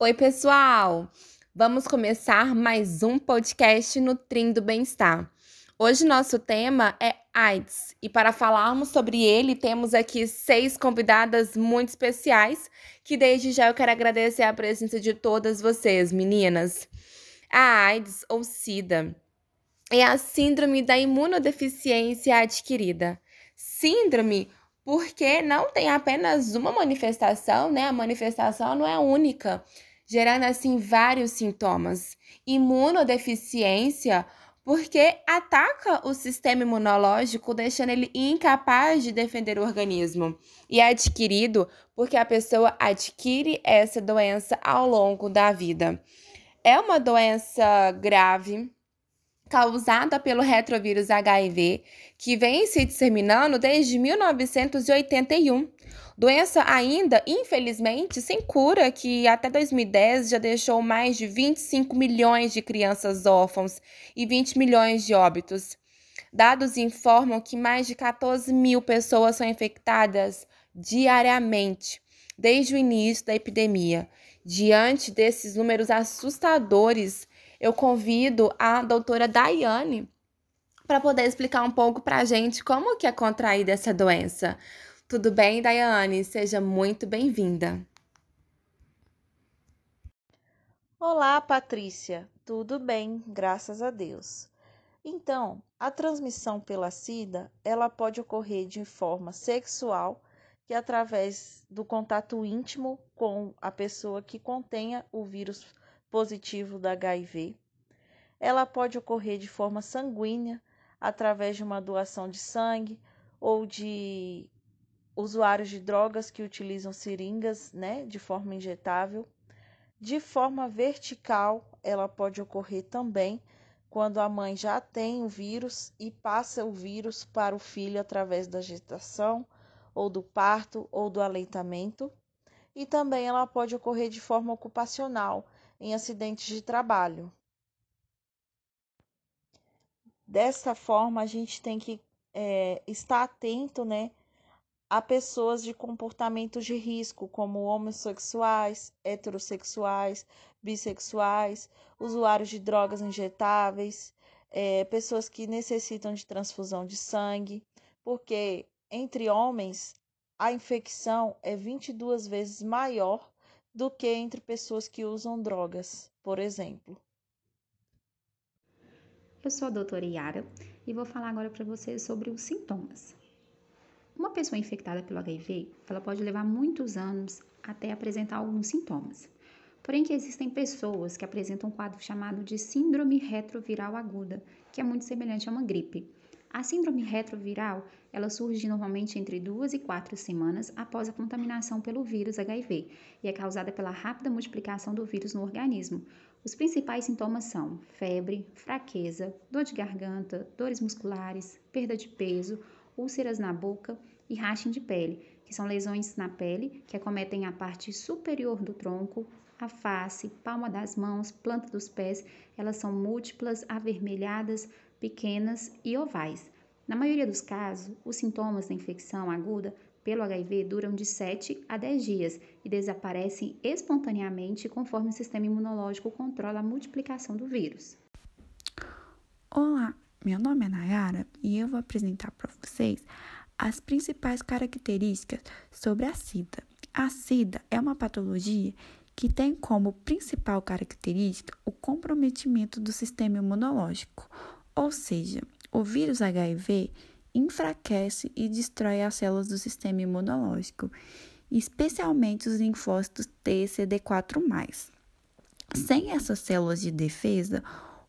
Oi, pessoal! Vamos começar mais um podcast Nutrindo Bem-Estar. Hoje nosso tema é AIDS e para falarmos sobre ele temos aqui seis convidadas muito especiais que desde já eu quero agradecer a presença de todas vocês, meninas. A AIDS ou SIDA é a síndrome da imunodeficiência adquirida. Síndrome porque não tem apenas uma manifestação, né? A manifestação não é única, gerando assim vários sintomas. Imunodeficiência porque ataca o sistema imunológico, deixando ele incapaz de defender o organismo. E é adquirido porque a pessoa adquire essa doença ao longo da vida. É uma doença grave, causada pelo retrovírus HIV, que vem se disseminando desde 1981. Doença ainda, infelizmente, sem cura, que até 2010 já deixou mais de 25 milhões de crianças órfãos e 20 milhões de óbitos. Dados informam que mais de 14 mil pessoas são infectadas diariamente desde o início da epidemia. Diante desses números assustadores, eu convido a doutora Daiane para poder explicar um pouco para a gente como que é contraída essa doença. Tudo bem, Daiane? Seja muito bem-vinda. Olá, Patrícia. Tudo bem, graças a Deus. Então, a transmissão pela SIDA, ela pode ocorrer de forma sexual, que é através do contato íntimo com a pessoa que contenha o vírus positivo da HIV. Ela pode ocorrer de forma sanguínea, através de uma doação de sangue ou de usuários de drogas que utilizam seringas, né, de forma injetável. De forma vertical, ela pode ocorrer também quando a mãe já tem o vírus e passa o vírus para o filho através da gestação, ou do parto, ou do aleitamento. E também ela pode ocorrer de forma ocupacional, em acidentes de trabalho. Dessa forma, a gente tem que é, estar atento, né, a pessoas de comportamentos de risco, como homossexuais, heterossexuais, bissexuais, usuários de drogas injetáveis, é, pessoas que necessitam de transfusão de sangue, porque entre homens a infecção é 22 vezes maior do que entre pessoas que usam drogas, por exemplo. Eu sou a doutora Yara e vou falar agora para vocês sobre os sintomas. Uma pessoa infectada pelo HIV, ela pode levar muitos anos até apresentar alguns sintomas. Porém que existem pessoas que apresentam um quadro chamado de síndrome retroviral aguda, que é muito semelhante a uma gripe. A síndrome retroviral, ela surge normalmente entre duas e quatro semanas após a contaminação pelo vírus HIV e é causada pela rápida multiplicação do vírus no organismo. Os principais sintomas são febre, fraqueza, dor de garganta, dores musculares, perda de peso, úlceras na boca e rachem de pele, que são lesões na pele que acometem a parte superior do tronco, a face, palma das mãos, planta dos pés. Elas são múltiplas, avermelhadas, pequenas e ovais. Na maioria dos casos, os sintomas da infecção aguda pelo HIV duram de 7 a 10 dias e desaparecem espontaneamente conforme o sistema imunológico controla a multiplicação do vírus. Olá, meu nome é Nayara e eu vou apresentar para vocês as principais características sobre a SIDA. A SIDA é uma patologia que tem como principal característica o comprometimento do sistema imunológico, ou seja, o vírus HIV enfraquece e destrói as células do sistema imunológico, especialmente os linfócitos T e CD4+. Sem essas células de defesa,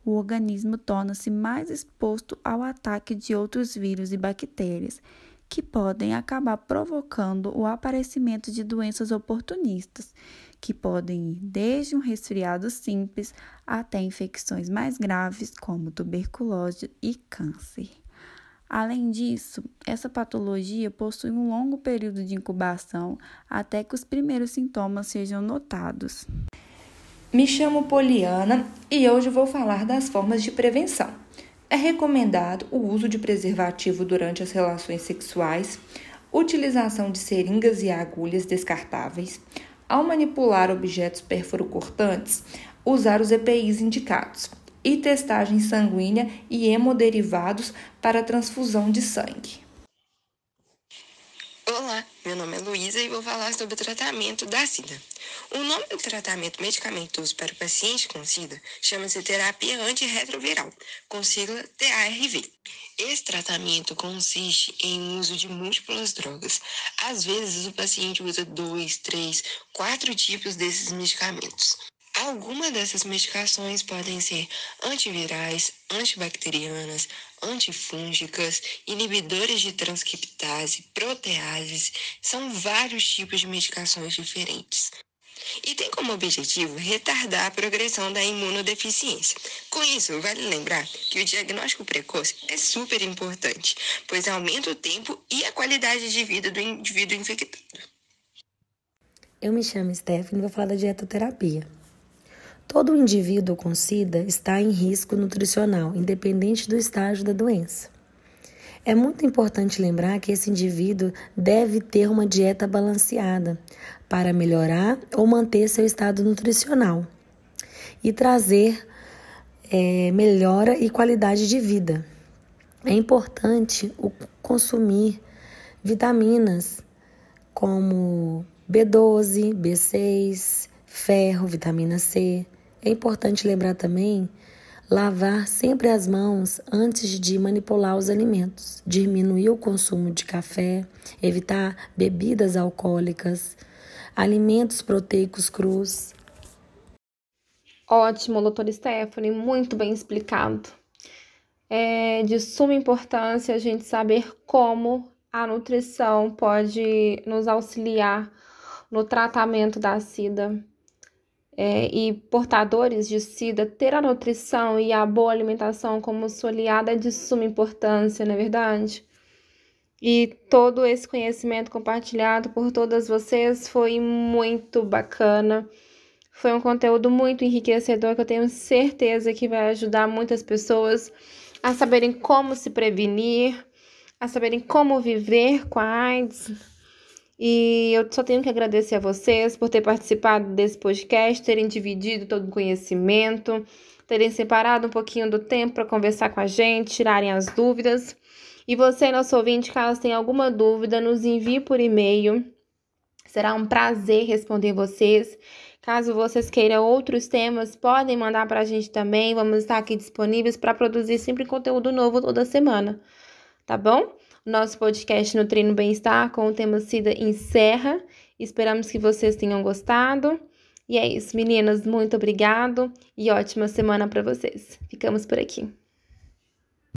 o organismo torna-se mais exposto ao ataque de outros vírus e bactérias, que podem acabar provocando o aparecimento de doenças oportunistas, que podem ir desde um resfriado simples até infecções mais graves, como tuberculose e câncer. Além disso, essa patologia possui um longo período de incubação até que os primeiros sintomas sejam notados. Me chamo Poliana e hoje vou falar das formas de prevenção. É recomendado o uso de preservativo durante as relações sexuais, utilização de seringas e agulhas descartáveis, ao manipular objetos perfuro-cortantes, usar os EPIs indicados e testagem sanguínea e hemoderivados para transfusão de sangue. Olá, meu nome é Luísa e vou falar sobre o tratamento da SIDA. O nome do tratamento medicamentoso para o paciente com SIDA chama-se terapia antirretroviral, com sigla TARV. Esse tratamento consiste em uso de múltiplas drogas. Às vezes, o paciente usa dois, três, quatro tipos desses medicamentos. Algumas dessas medicações podem ser antivirais, antibacterianas, antifúngicas, inibidores de transcriptase, proteases, são vários tipos de medicações diferentes. E tem como objetivo retardar a progressão da imunodeficiência. Com isso, vale lembrar que o diagnóstico precoce é super importante, pois aumenta o tempo e a qualidade de vida do indivíduo infectado. Eu me chamo Stephanie e vou falar da dietoterapia. Todo indivíduo com SIDA está em risco nutricional, independente do estágio da doença. É muito importante lembrar que esse indivíduo deve ter uma dieta balanceada para melhorar ou manter seu estado nutricional e trazer é, melhora e qualidade de vida. É importante o consumir vitaminas como B12, B6, ferro, vitamina C, é importante lembrar também lavar sempre as mãos antes de manipular os alimentos, diminuir o consumo de café, evitar bebidas alcoólicas, alimentos proteicos crus. Ótimo, doutora Stephanie, muito bem explicado. É de suma importância a gente saber como a nutrição pode nos auxiliar no tratamento da SIDA é, e portadores de SIDA ter a nutrição e a boa alimentação como sua aliada é de suma importância, não é verdade? E todo esse conhecimento compartilhado por todas vocês foi muito bacana. Foi um conteúdo muito enriquecedor que eu tenho certeza que vai ajudar muitas pessoas a saberem como se prevenir, a saberem como viver com a AIDS, e eu só tenho que agradecer a vocês por ter participado desse podcast, terem dividido todo o conhecimento, terem separado um pouquinho do tempo para conversar com a gente, tirarem as dúvidas. E você, nosso ouvinte, caso tenha alguma dúvida, nos envie por e-mail. Será um prazer responder vocês. Caso vocês queiram outros temas, podem mandar para a gente também. Vamos estar aqui disponíveis para produzir sempre conteúdo novo toda semana. Tá bom? Nosso podcast Nutrindo Bem-Estar com o tema SIDA encerra. Esperamos que vocês tenham gostado. E é isso, meninas. Muito obrigado e ótima semana para vocês. Ficamos por aqui.